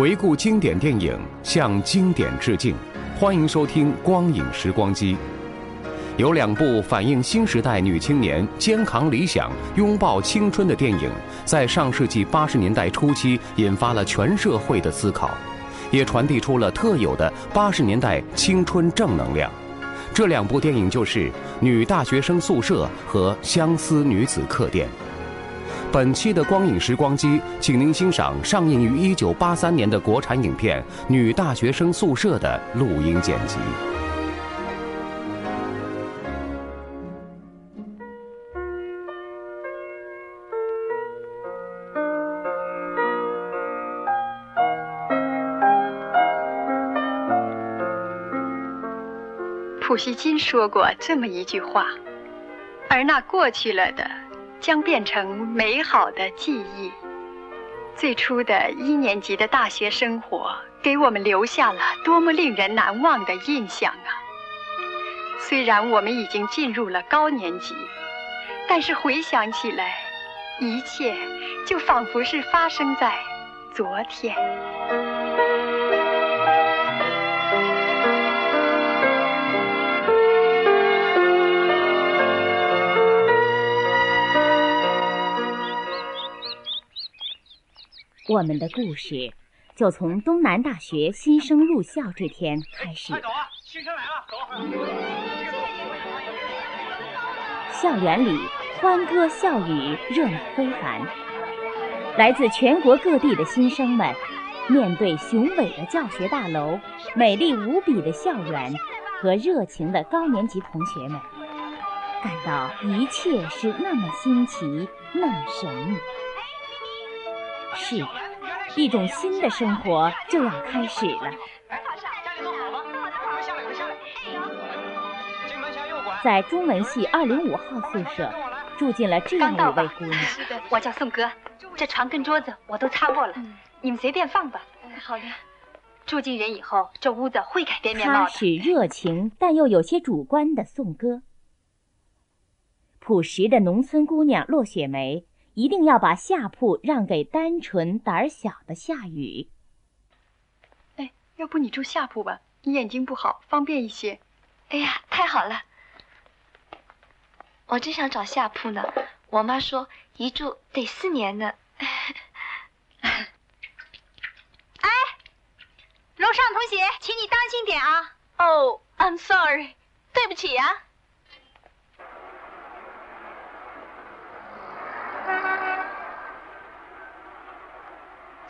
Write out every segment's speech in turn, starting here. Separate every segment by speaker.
Speaker 1: 回顾经典电影，向经典致敬。欢迎收听《光影时光机》。有两部反映新时代女青年肩扛理想、拥抱青春的电影，在上世纪八十年代初期引发了全社会的思考，也传递出了特有的八十年代青春正能量。这两部电影就是《女大学生宿舍》和《相思女子客店》。本期的光影时光机，请您欣赏上映于一九八三年的国产影片《女大学生宿舍》的录音剪辑。
Speaker 2: 普希金说过这么一句话：“而那过去了的。”将变成美好的记忆。最初的一年级的大学生活，给我们留下了多么令人难忘的印象啊！虽然我们已经进入了高年级，但是回想起来，一切就仿佛是发生在昨天。
Speaker 3: 我们的故事就从东南大学新生入校这天开始。
Speaker 4: 走啊！新生来了，走。
Speaker 3: 校园里欢歌笑语，热闹非凡。来自全国各地的新生们，面对雄伟的教学大楼、美丽无比的校园和热情的高年级同学们，感到一切是那么新奇，那么神秘。是，一种新的生活就要开始了。在中文系二零五号宿舍，住进了这样一位姑娘。
Speaker 5: 我叫宋哥，这床跟桌子我都擦过了，你们随便放吧。
Speaker 6: 好的。
Speaker 5: 住进人以后，这屋子会改变面貌
Speaker 3: 的。他是热情但又有些主观的宋哥。朴实的农村姑娘骆雪梅。一定要把下铺让给单纯胆小的夏雨。
Speaker 2: 哎，要不你住下铺吧，你眼睛不好，方便一些。
Speaker 5: 哎呀，太好了！我正想找下铺呢。我妈说一住得四年呢。
Speaker 6: 哎，楼上同学，请你当心点啊！
Speaker 5: 哦，I'm sorry，对不起呀。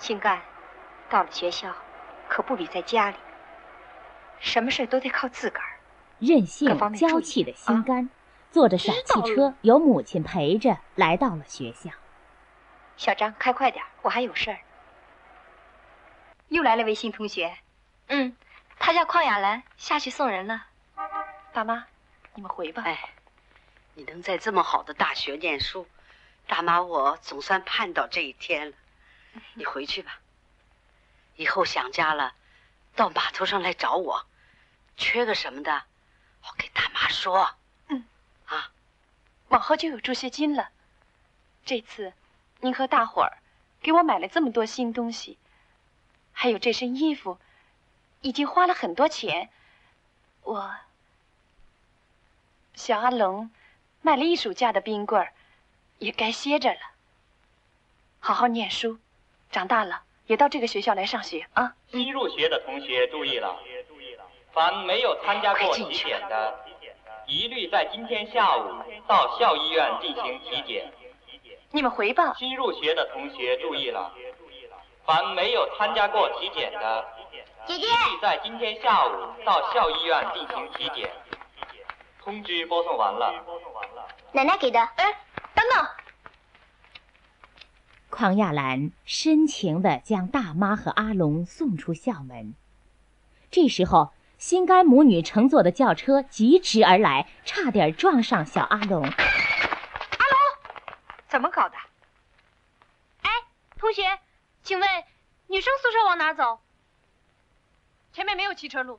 Speaker 5: 心肝，到了学校，可不比在家里。什么事都得靠自个儿。
Speaker 3: 任性娇气的心肝，坐着小汽车，有母亲陪着，来到了学校。
Speaker 5: 小张，开快点，我还有事儿。又来了位新同学。嗯，他叫邝雅兰，下去送人了。爸妈，你们回吧。
Speaker 7: 哎，你能在这么好的大学念书，大妈我总算盼到这一天了。你回去吧。以后想家了，到码头上来找我，缺个什么的，我给大妈说。
Speaker 5: 嗯，
Speaker 7: 啊，
Speaker 5: 往后就有助学金了。这次，您和大伙儿给我买了这么多新东西，还有这身衣服，已经花了很多钱。我，小阿龙卖了一暑假的冰棍儿，也该歇着了。好好念书。长大了也到这个学校来上学啊！
Speaker 8: 新入学的同学注意了，凡没有参加过体检的，一律在今天下午到校医院进行体检。
Speaker 5: 你们回吧。
Speaker 8: 新入学的同学注意了，凡没有参加过体检的，
Speaker 6: 姐姐，
Speaker 8: 在今天下午到校医院进行体检。通知播送完了。
Speaker 6: 奶奶给的。
Speaker 5: 哎，等等。
Speaker 3: 匡亚兰深情地将大妈和阿龙送出校门。这时候，心肝母女乘坐的轿车疾驰而来，差点撞上小阿龙。阿
Speaker 5: 龙，怎么搞的？
Speaker 6: 哎，同学，请问女生宿舍往哪走？
Speaker 5: 前面没有汽车路。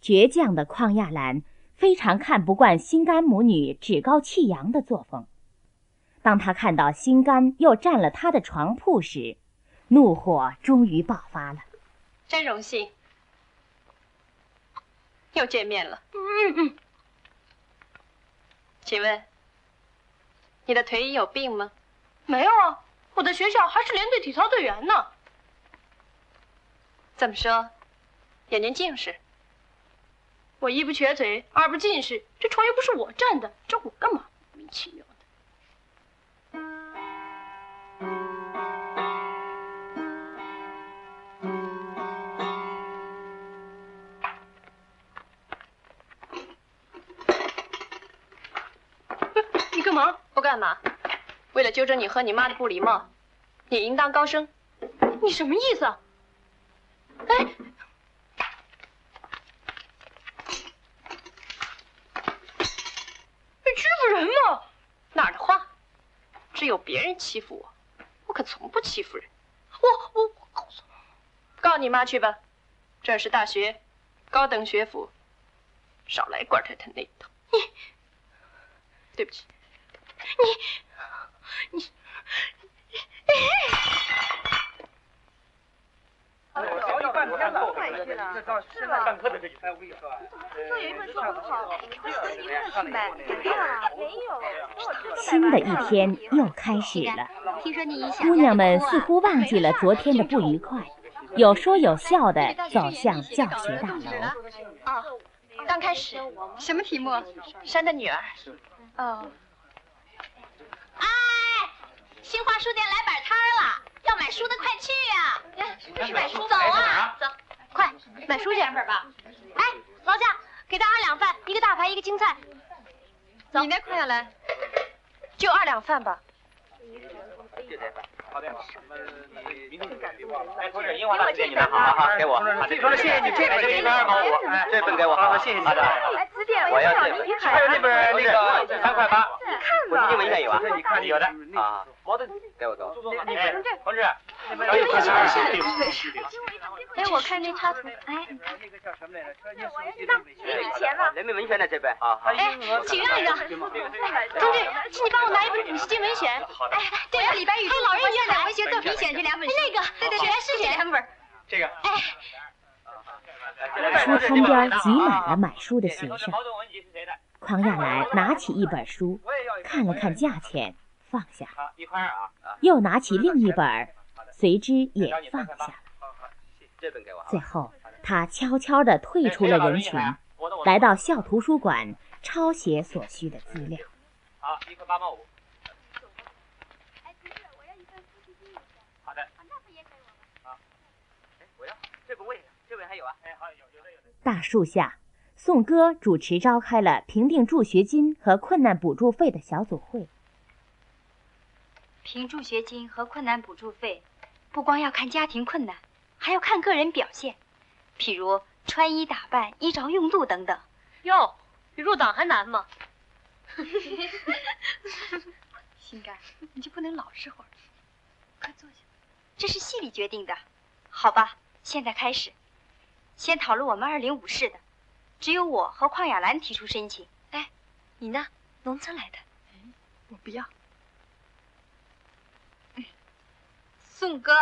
Speaker 3: 倔强的匡亚兰非常看不惯心肝母女趾高气扬的作风。当他看到心肝又占了他的床铺时，怒火终于爆发了。
Speaker 5: 真荣幸，又见面了。
Speaker 6: 嗯嗯。
Speaker 5: 请问，你的腿有病吗？
Speaker 6: 没有啊，我的学校还是连队体操队员呢。
Speaker 5: 怎么说？眼睛近视？
Speaker 6: 我一不瘸腿，二不近视，这床又不是我占的，找我干嘛？莫名其妙。
Speaker 5: 干嘛？为了纠正你和你妈的不礼貌，你应当高升。
Speaker 6: 你什么意思？哎，你欺负人吗？
Speaker 5: 哪儿的话？只有别人欺负我，我可从不欺负人。
Speaker 6: 我我告诉，
Speaker 5: 告你妈去吧。这是大学，高等学府，少来官太太那一套。
Speaker 6: 你，
Speaker 5: 对不起。
Speaker 6: 你，你，
Speaker 4: 我教你半天了，这上是上课的这哎，我跟你说，
Speaker 6: 做有一本书很好，你快去买，没有，
Speaker 3: 新的一天又开始了。姑娘们似乎忘记了昨天的不愉快，有说有笑的走向教学大楼。
Speaker 5: 啊，刚开始，什么题目？山的女儿。哦。
Speaker 6: 新华书店来摆摊了，要买书的快去呀！去买书，走啊，走，快买书去。吧。哎，劳驾，给他二两饭，一个大排，一个青菜。
Speaker 5: 走你那快点来，就二两饭吧。
Speaker 4: 好的，哎，同志，樱花大姐，你的，好好好，给我。说了谢谢你，这本给你，哎，这本给我，好，谢谢你。好的，我要这本，还有那本那个三块八，
Speaker 6: 你看吧。
Speaker 4: 英文应该有啊，你看有的啊。给我给我。哎，同志，
Speaker 6: 哎，我看那插图，哎，
Speaker 4: 那个叫什么来着？
Speaker 6: 这钱呢？
Speaker 4: 人民文学呢这边啊。
Speaker 6: 哎，请让一让。同志，请你帮我拿一本《古诗经文选》。哎，对了，李白与还有老人院的文学作品选这两本。那个，对对对，是这两本。
Speaker 4: 这个。哎。
Speaker 3: 书摊边挤满了买书的学生。匡亚兰拿起一本书，看了看价钱，放下。
Speaker 4: 一块二啊。
Speaker 3: 又拿起另一本，随之也放下了。最后，他悄悄地退出了人群，来到校图书馆抄写所需的资料。
Speaker 4: 好，一块八毛五。好的。好，我要这本我也要，这本还有啊？哎，好，有有的有的。
Speaker 3: 大树下，宋哥主持召开了评定助学金和困难补助费的小组会。
Speaker 9: 评助学金和困难补助费，不光要看家庭困难。还要看个人表现，譬如穿衣打扮、衣着用度等等。
Speaker 6: 哟，比入党还难吗？
Speaker 9: 心肝，你就不能老实会儿？快坐下，这是系里决定的。好吧，现在开始，先讨论我们二零五室的，只有我和邝雅兰提出申请。哎，你呢？农村来的。
Speaker 5: 我不要。
Speaker 9: 宋哥，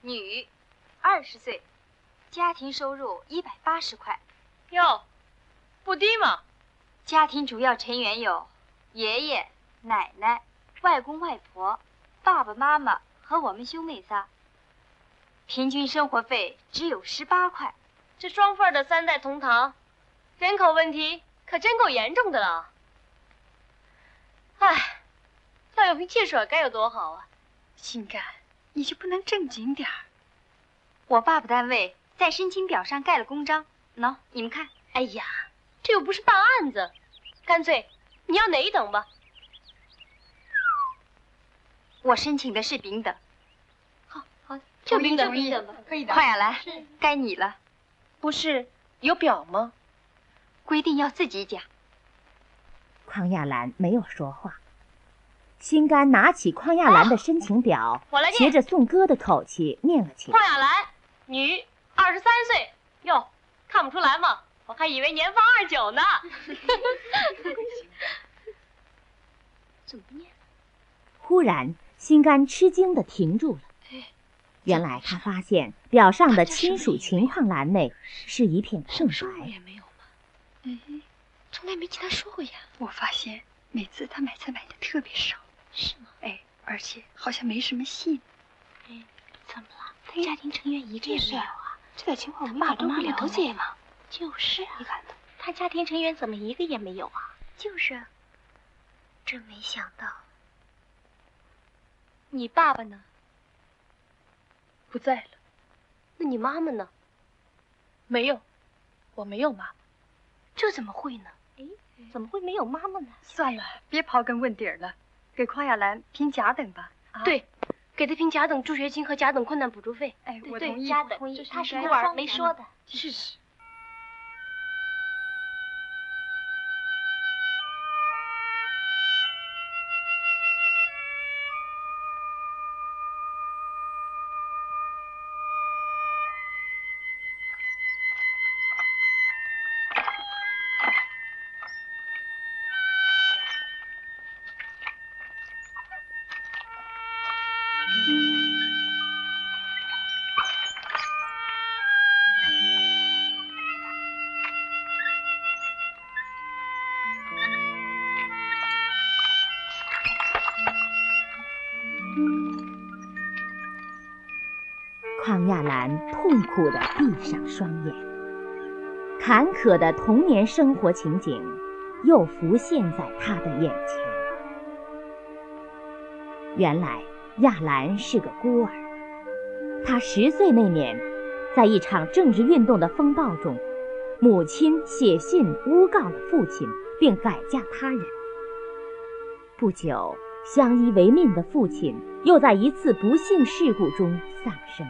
Speaker 9: 女。二十岁，家庭收入一百八十块，
Speaker 6: 哟，不低嘛。
Speaker 9: 家庭主要成员有爷爷、奶奶、外公外婆、爸爸妈妈和我们兄妹仨。平均生活费只有十八块，
Speaker 6: 这双份的三代同堂，人口问题可真够严重的了。唉，要有瓶汽水该有多好啊！
Speaker 2: 心肝，你就不能正经点儿？
Speaker 9: 我爸爸单位在申请表上盖了公章，喏，你们看。
Speaker 6: 哎呀，这又不是办案子，干脆你要哪一等吧？
Speaker 9: 我申请的是丙等。
Speaker 6: 好，好，就丙等，丙等吧，
Speaker 9: 可以的。快呀，来，该你了。
Speaker 5: 不是有表吗？
Speaker 9: 规定要自己讲。
Speaker 3: 匡亚兰没有说话。心肝拿起匡亚兰的申请表，学着颂歌的口气念了起
Speaker 6: 来。匡亚兰，女，二十三岁。哟，看不出来吗？我还以为年方二九呢。
Speaker 9: 怎么念？
Speaker 3: 忽然，心肝吃惊的停住了。原来他发现表上的亲属情况栏内是一片空白。
Speaker 5: 也没有吗？哎，从来没听他说过呀。我发现每次他买菜买的特别少。
Speaker 9: 是吗？
Speaker 5: 哎，而且好像没什么信。
Speaker 9: 哎，怎么了？他家庭成员一个也没有啊？
Speaker 5: 这点情况我们
Speaker 9: 爸都不
Speaker 5: 了解吗？
Speaker 9: 就是啊，
Speaker 5: 你看
Speaker 9: 他家庭成员怎么一个也没有啊？就是，真没想到。
Speaker 6: 你爸爸呢？
Speaker 5: 不在了。
Speaker 6: 那你妈妈呢？
Speaker 5: 没有，我没有妈妈。
Speaker 9: 这怎么会呢？哎，怎么会没有妈妈呢？
Speaker 2: 算了，别刨根问底了，给匡亚兰评甲等吧。
Speaker 6: 对，给她评甲等助学金和甲等困难补助费。
Speaker 2: 哎，我同意。
Speaker 9: 同意，他是孤儿，没说的。
Speaker 6: 是。
Speaker 3: 痛苦地闭上双眼，坎坷的童年生活情景又浮现在他的眼前。原来亚兰是个孤儿，他十岁那年，在一场政治运动的风暴中，母亲写信诬告了父亲，并改嫁他人。不久，相依为命的父亲又在一次不幸事故中丧生。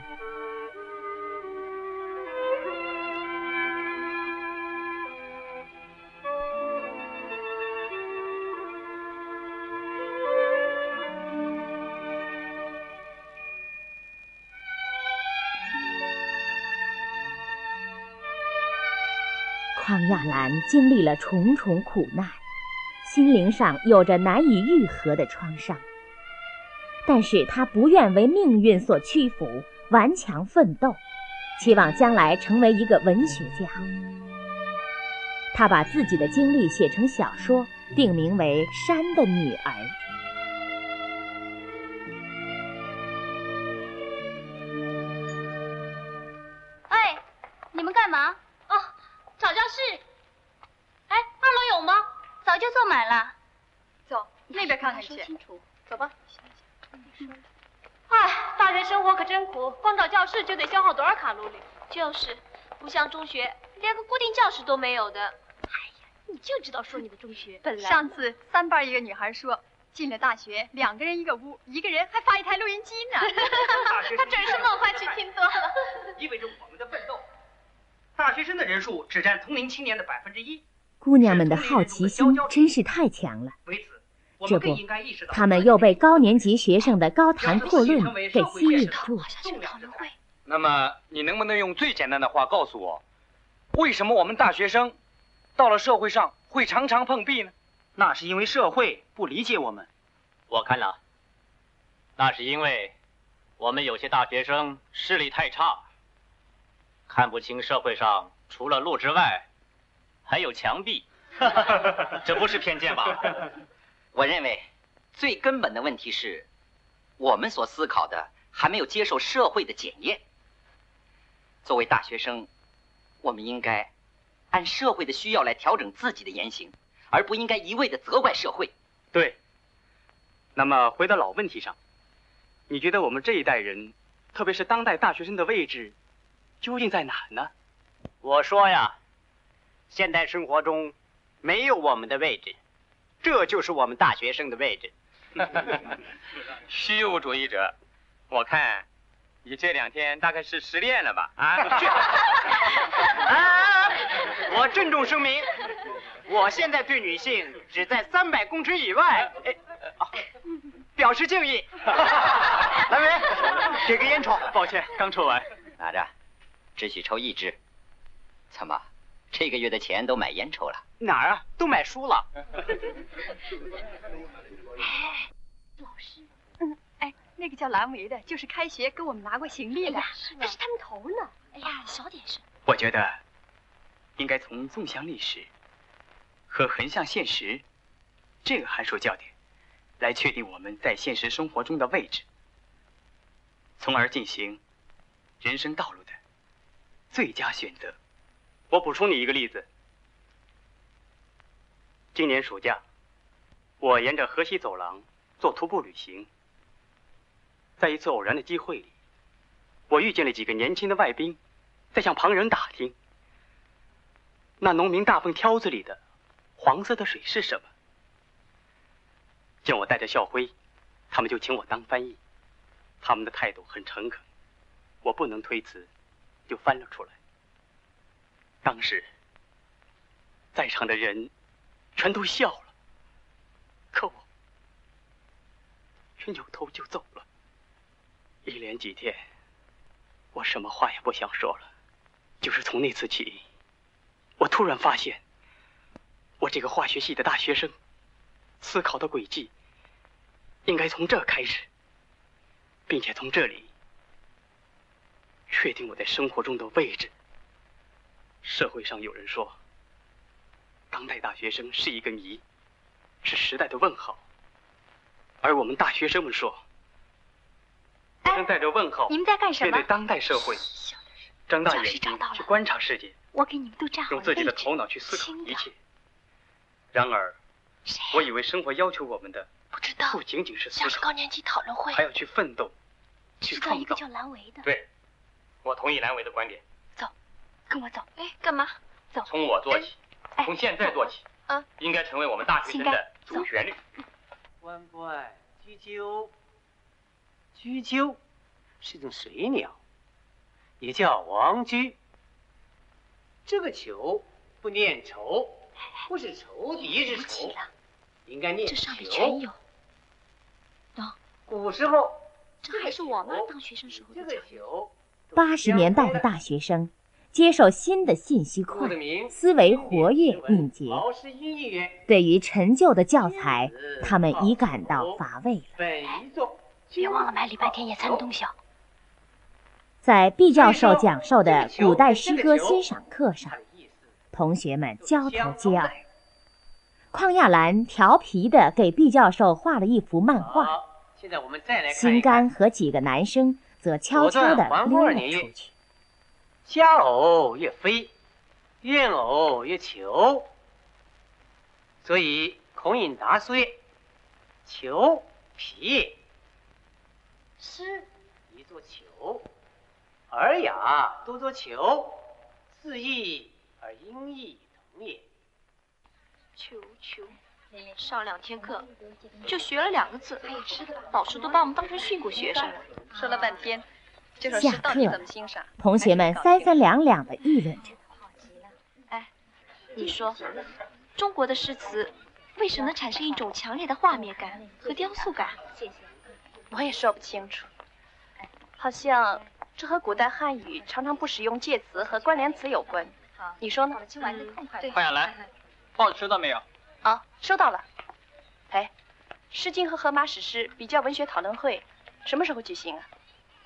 Speaker 3: 经历了重重苦难，心灵上有着难以愈合的创伤。但是他不愿为命运所屈服，顽强奋斗，期望将来成为一个文学家。他把自己的经历写成小说，定名为《山的女儿》。
Speaker 6: 哎，你们干嘛？哦，找教室
Speaker 5: 走
Speaker 6: 那边看看去。走吧。哎，大学生活可真苦，光找教室就得消耗多少卡路里？就是，不像中学，连个固定教室都没有的。哎呀，你就知道说你的中学。
Speaker 2: 本来上次三班一个女孩说，进了大学，两个人一个屋，一个人还发一台录音机呢。
Speaker 6: 她准是梦幻曲听多了。
Speaker 4: 意味着我们的奋斗。大学生的人数只占同龄青年的百分之一。
Speaker 3: 姑娘们的好奇心真是太强了。这不，他们又被高年级学生的高谈阔论给吸引住了。
Speaker 4: 那么，你能不能用最简单的话告诉我，为什么我们大学生到了社会上会常常碰壁呢？
Speaker 10: 那是因为社会不理解我们。
Speaker 8: 我看了，那是因为我们有些大学生视力太差，看不清社会上除了路之外还有墙壁。这不是偏见吧？
Speaker 11: 我认为，最根本的问题是，我们所思考的还没有接受社会的检验。作为大学生，我们应该按社会的需要来调整自己的言行，而不应该一味的责怪社会。
Speaker 10: 对。那么回到老问题上，你觉得我们这一代人，特别是当代大学生的位置，究竟在哪呢？
Speaker 4: 我说呀，现代生活中没有我们的位置，这就是我们大学生的位置。
Speaker 12: 虚无主义者，我看你这两天大概是失恋了吧？啊！
Speaker 4: 啊！我郑重声明，我现在对女性只在三百公尺以外，表示敬意。来维，给个烟抽。
Speaker 10: 抱歉，刚抽完。
Speaker 11: 拿着，只许抽一支。怎么，这个月的钱都买烟抽了？
Speaker 4: 哪儿啊？都买书了。
Speaker 2: 老师，嗯，哎，那个叫蓝维的，就是开学给我们拿过行李的，
Speaker 6: 那是他们头呢。哎呀，小点声。
Speaker 10: 我觉得应该从纵向历史和横向现实这个函数教点来确定我们在现实生活中的位置，从而进行人生道路的最佳选择。我补充你一个例子，今年暑假，我沿着河西走廊做徒步旅行，在一次偶然的机会里，我遇见了几个年轻的外宾，在向旁人打听，那农民大粪挑子里的黄色的水是什么。见我带着校徽，他们就请我当翻译，他们的态度很诚恳，我不能推辞，就翻了出来。当时，在场的人全都笑了，可我却扭头就走了。一连几天，我什么话也不想说了。就是从那次起，我突然发现，我这个化学系的大学生，思考的轨迹应该从这开始，并且从这里确定我在生活中的位置。社会上有人说，当代大学生是一个谜，是时代的问号。而我们大学生们说，正带着问号，
Speaker 9: 你们在干什么？
Speaker 10: 面对当代社会，张大眼睛去观察世界。
Speaker 9: 我给你们都站好
Speaker 10: 用自己的头脑去思考一切。然而，我以为生活要求我们的
Speaker 6: 不知道
Speaker 10: 不仅仅是思
Speaker 6: 考，是高年级讨论会，
Speaker 10: 还要去奋斗，去创造。
Speaker 6: 一个叫蓝维的。
Speaker 12: 对，我同意蓝维的观点。
Speaker 9: 跟我走，
Speaker 6: 哎，干嘛？
Speaker 9: 走。
Speaker 12: 从我做起，从现在做起，
Speaker 6: 啊，
Speaker 12: 应该成为我们大学生的主旋律。
Speaker 4: 关关雎鸠，雎鸠是种水鸟，也叫王居。这个球不念仇，不是仇敌之仇，应该念
Speaker 6: 这上面全有。
Speaker 4: 喏，古时候，
Speaker 6: 这还是我妈当学生时候的
Speaker 4: 球。
Speaker 3: 八十年代的大学生。接受新的信息快，思维活跃敏捷。对于陈旧的教材，他们已感到乏味了。
Speaker 6: 别忘了买礼拜天野餐的东西。
Speaker 3: 在毕教授讲授的古代诗歌欣赏课上，同学们交头接耳。邝亚兰调皮地给毕教授画了一幅漫画。心肝和几个男生则悄悄地溜了出去。
Speaker 4: 佳偶曰飞，怨偶曰求。所以孔颖达说：“求皮，诗一作求，尔雅多作求，字义而音义同也。”
Speaker 6: 求求，上两天课就学了两个字，老师都把我们当成训诂学生了。
Speaker 5: 说了半天。
Speaker 3: 下课，同学们三三两两的议论着。
Speaker 6: 哎，你说，中国的诗词为什么产生一种强烈的画面感和雕塑感？
Speaker 5: 我也说不清楚。好像这和古代汉语常常不使用介词和关联词有关。你说呢？
Speaker 6: 对。
Speaker 12: 快来，报纸收到没有？
Speaker 5: 啊，收到了。哎，《诗经》和《荷马史诗》比较文学讨论会什么时候举行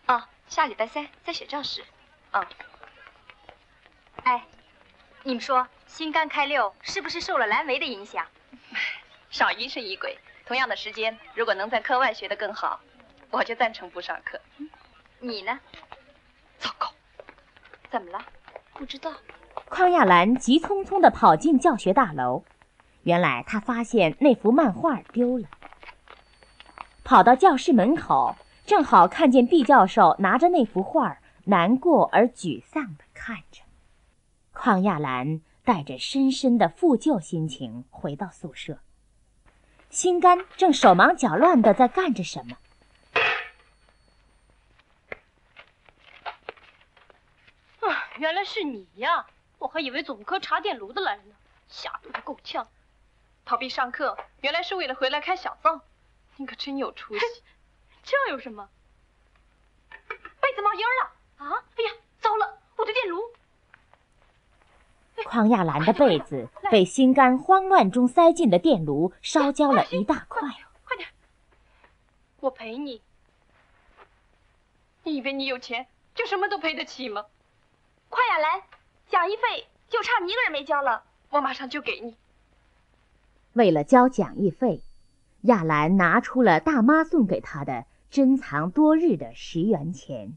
Speaker 5: 啊？
Speaker 6: 啊。下礼拜三在写教室。
Speaker 5: 嗯。
Speaker 9: 哎，你们说新干开六是不是受了蓝维的影响？
Speaker 5: 少疑神疑鬼。同样的时间，如果能在课外学得更好，我就赞成不上课。
Speaker 9: 你呢？
Speaker 5: 糟糕，
Speaker 9: 怎么了？
Speaker 6: 不知道。
Speaker 3: 匡亚兰急匆匆地跑进教学大楼，原来她发现那幅漫画丢了。跑到教室门口，正好看见毕教授拿着那幅画，难过而沮丧地看着。匡亚兰带着深深的负疚心情回到宿舍，心肝正手忙脚乱地在干着什么。
Speaker 5: 啊，原来是你呀！我还以为总科查电炉的来了呢，吓得我够呛。逃避上课，原来是为了回来开小灶。你可真有出息。这有什么？被子冒烟了啊！哎呀，糟了，我的电炉！
Speaker 3: 匡亚兰的被子被心肝慌乱中塞进的电炉烧焦了一大块。
Speaker 5: 快点，我陪你。你以为你有钱就什么都赔得起吗？
Speaker 6: 匡亚兰，讲义费就差你一个人没交了，
Speaker 5: 我马上就给你。
Speaker 3: 为了交讲义费，亚兰拿出了大妈送给她的珍藏多日的十元钱。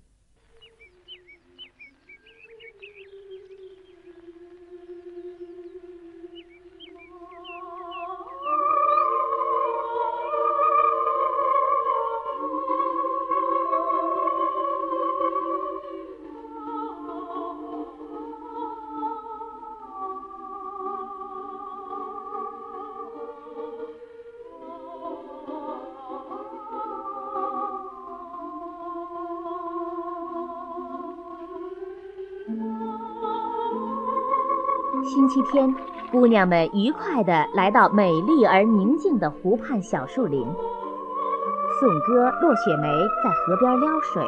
Speaker 3: 天，姑娘们愉快地来到美丽而宁静的湖畔小树林。颂歌、落雪梅在河边撩水，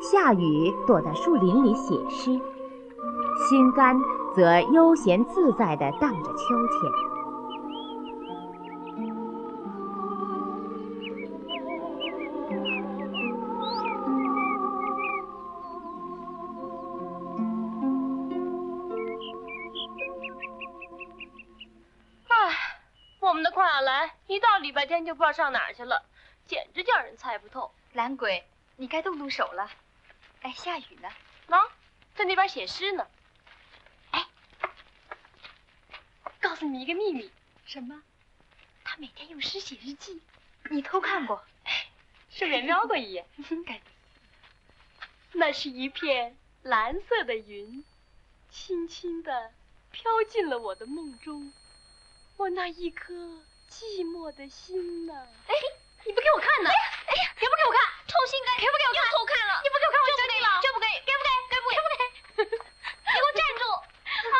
Speaker 3: 夏雨躲在树林里写诗，心肝则悠闲自在地荡着秋千。
Speaker 5: 就不知道上哪儿去了，简直叫人猜不透。
Speaker 9: 懒鬼，你该动动手了。哎，下雨呢，
Speaker 5: 喏，在那边写诗呢。哎，告诉你一个秘密。
Speaker 9: 什么？
Speaker 5: 他每天用诗写日记。
Speaker 9: 你偷看过？
Speaker 5: 顺便瞄过一眼。那是一片蓝色的云，轻轻的飘进了我的梦中。我那一颗。寂寞的心呢？
Speaker 6: 哎，你不给我看呢？哎呀，哎呀给不给我看？臭心肝，给不给我看？
Speaker 5: 又偷看了？
Speaker 6: 你不给我看，我
Speaker 5: 就不给了，
Speaker 6: 就不给，给不给？给不给？给不给？你给我站住！
Speaker 5: 啊，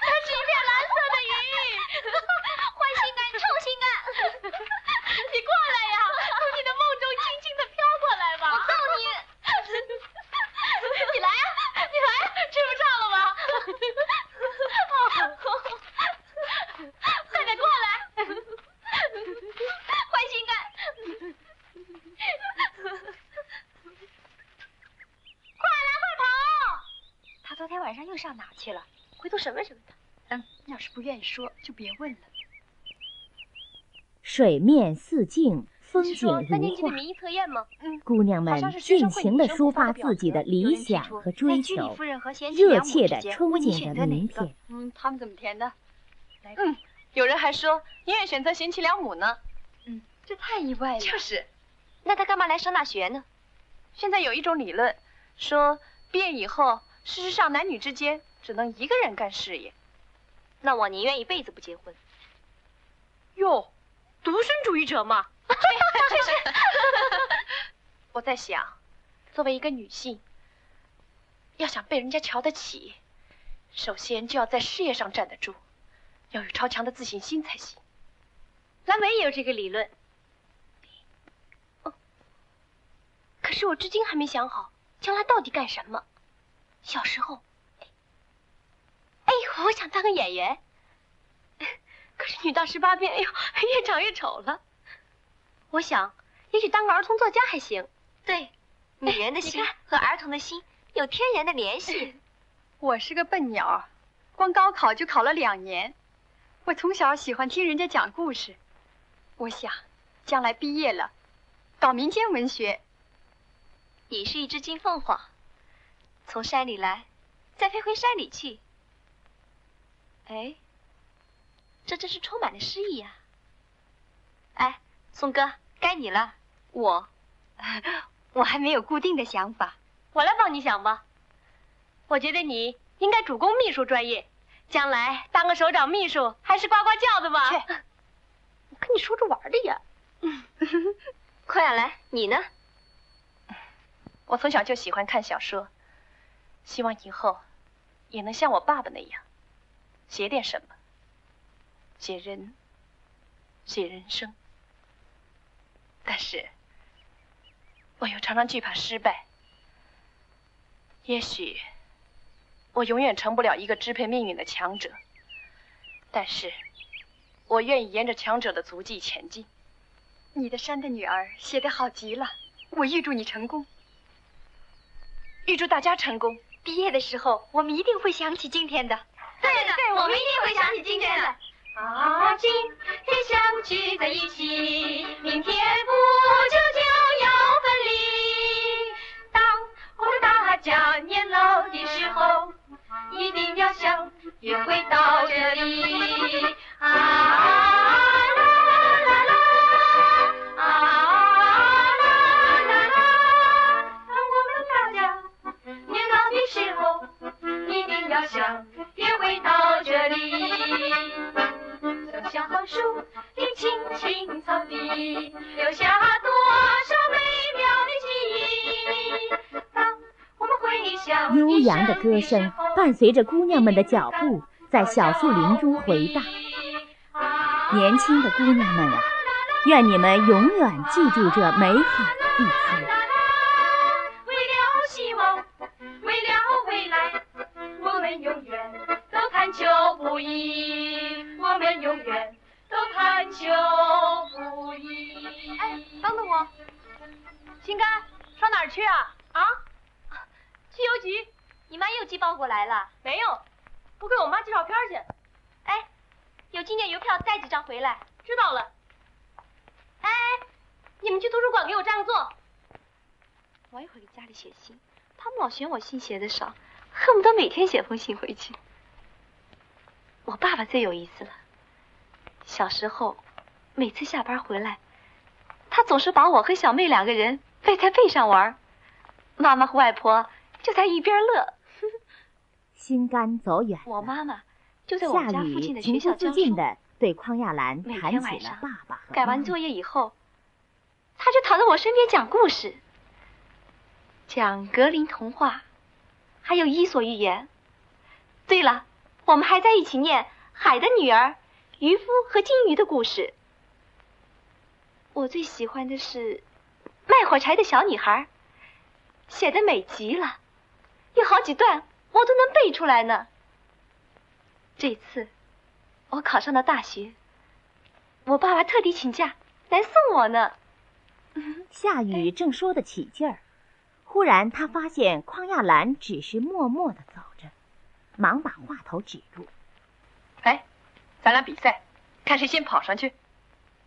Speaker 5: 它是一片蓝色的云，
Speaker 6: 坏心肝，臭心肝，
Speaker 5: 你过来呀，从你的梦中轻轻的飘过来吧。
Speaker 6: 我揍你！
Speaker 5: 你来呀，你来，吃不上了吗？快点过来！坏心肝！
Speaker 6: 快来快跑！
Speaker 9: 他昨天晚上又上哪去了？
Speaker 5: 回头审问审问他。
Speaker 9: 嗯，要是不愿意说，就别问了。
Speaker 3: 水面似镜，风景如画。
Speaker 5: 嗯，
Speaker 3: 姑娘们尽情地抒发自己的理想和追求，热切地憧憬着明天。
Speaker 9: 嗯，他们怎么填的？
Speaker 5: 嗯，有人还说宁愿选择贤妻良母呢。
Speaker 9: 嗯，这太意外了。
Speaker 5: 就是，
Speaker 6: 那他干嘛来上大学呢？
Speaker 5: 现在有一种理论，说毕业以后，事实上男女之间只能一个人干事业。
Speaker 6: 那我宁愿一辈子不结婚。
Speaker 5: 哟，独身主义者嘛。我在想，作为一个女性，要想被人家瞧得起，首先就要在事业上站得住。要有超强的自信心才行。
Speaker 6: 蓝莓也有这个理论。
Speaker 5: 哦，可是我至今还没想好将来到底干什么。小时候，哎，我想当个演员。可是女大十八变，哎呦，越长越丑了。我想，也许当个儿童作家还行。
Speaker 6: 对，女人的心和儿童的心有天然的联系。
Speaker 2: 我是个笨鸟，光高考就考了两年。我从小喜欢听人家讲故事，我想将来毕业了，搞民间文学。
Speaker 6: 你是一只金凤凰，从山里来，再飞回山里去，哎，这真是充满了诗意呀！哎，宋哥，该你了。
Speaker 9: 我，我还没有固定的想法，
Speaker 6: 我来帮你想吧。我觉得你应该主攻秘书专业，将来当个首长秘书还是呱呱叫的吧。
Speaker 9: 去，
Speaker 6: 我跟你说着玩的呀。快亚兰，你呢？
Speaker 5: 我从小就喜欢看小说，希望以后也能像我爸爸那样。写点什么？写人，写人生。但是，我又常常惧怕失败。也许，我永远成不了一个支配命运的强者。但是，我愿意沿着强者的足迹前进。
Speaker 2: 你的山的女儿写得好极了，我预祝你成功，
Speaker 5: 预祝大家成功。
Speaker 9: 毕业的时候，我们一定会想起今天的。
Speaker 6: 对的，对，我们一定会想起今天的。
Speaker 13: 啊，今天相聚在一起，明天不久就要分离。当我们大家年老的时候，一定要相约回到这里。啊。树林青青草地，留下多少美妙的记忆。当我们回想，
Speaker 3: 悠扬的歌声伴随着姑娘们的脚步，在小树林中回荡。年轻的姑娘们啊，愿你们永远记住这美好的一天。
Speaker 6: 你去图书馆给我占个座。
Speaker 9: 我一会给家里写信，他们老嫌我信写的少，恨不得每天写封信回去。我爸爸最有意思了。小时候，每次下班回来，他总是把我和小妹两个人背在背上玩，妈妈和外婆就在一边乐。
Speaker 3: 心肝走远，
Speaker 9: 我妈妈就在我们家附近的学校教
Speaker 3: 书。对匡亚兰谈起了爸爸
Speaker 9: 改完作业以后，他就躺在我身边讲故事，讲格林童话，还有伊索寓言。对了，我们还在一起念《海的女儿》。渔夫和金鱼的故事，我最喜欢的是卖火柴的小女孩，写的美极了，有好几段我都能背出来呢。这次我考上了大学，我爸爸特地请假来送我呢。
Speaker 3: 夏雨正说得起劲儿，忽然他发现匡亚兰只是默默的走着，忙把话头止住。
Speaker 5: 哎。咱俩比赛，看谁先跑上去。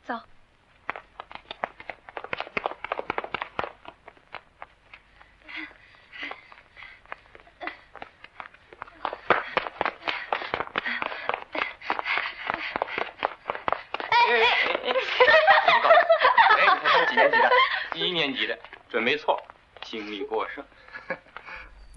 Speaker 5: 走。
Speaker 12: 哎哎哎！哎，他几年级的？一年级的，准没错，精力过剩。